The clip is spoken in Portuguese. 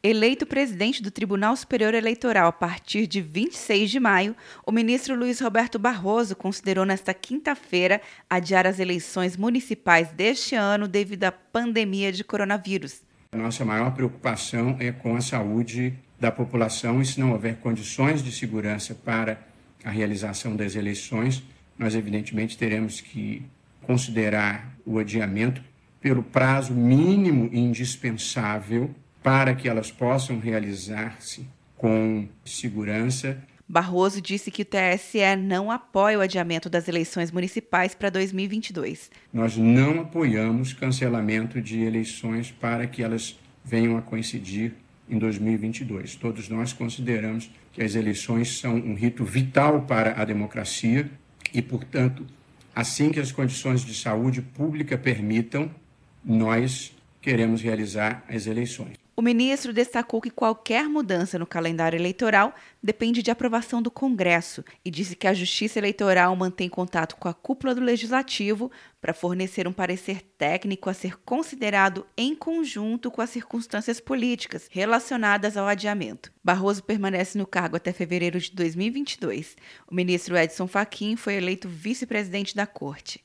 Eleito presidente do Tribunal Superior Eleitoral a partir de 26 de maio, o ministro Luiz Roberto Barroso considerou nesta quinta-feira adiar as eleições municipais deste ano devido à pandemia de coronavírus. A nossa maior preocupação é com a saúde da população e se não houver condições de segurança para a realização das eleições, nós evidentemente teremos que considerar o adiamento pelo prazo mínimo indispensável para que elas possam realizar-se com segurança. Barroso disse que o TSE não apoia o adiamento das eleições municipais para 2022. Nós não apoiamos cancelamento de eleições para que elas venham a coincidir em 2022. Todos nós consideramos que as eleições são um rito vital para a democracia e, portanto, assim que as condições de saúde pública permitam, nós queremos realizar as eleições. O ministro destacou que qualquer mudança no calendário eleitoral depende de aprovação do Congresso e disse que a Justiça Eleitoral mantém contato com a cúpula do Legislativo para fornecer um parecer técnico a ser considerado em conjunto com as circunstâncias políticas relacionadas ao adiamento. Barroso permanece no cargo até fevereiro de 2022. O ministro Edson Fachin foi eleito vice-presidente da Corte.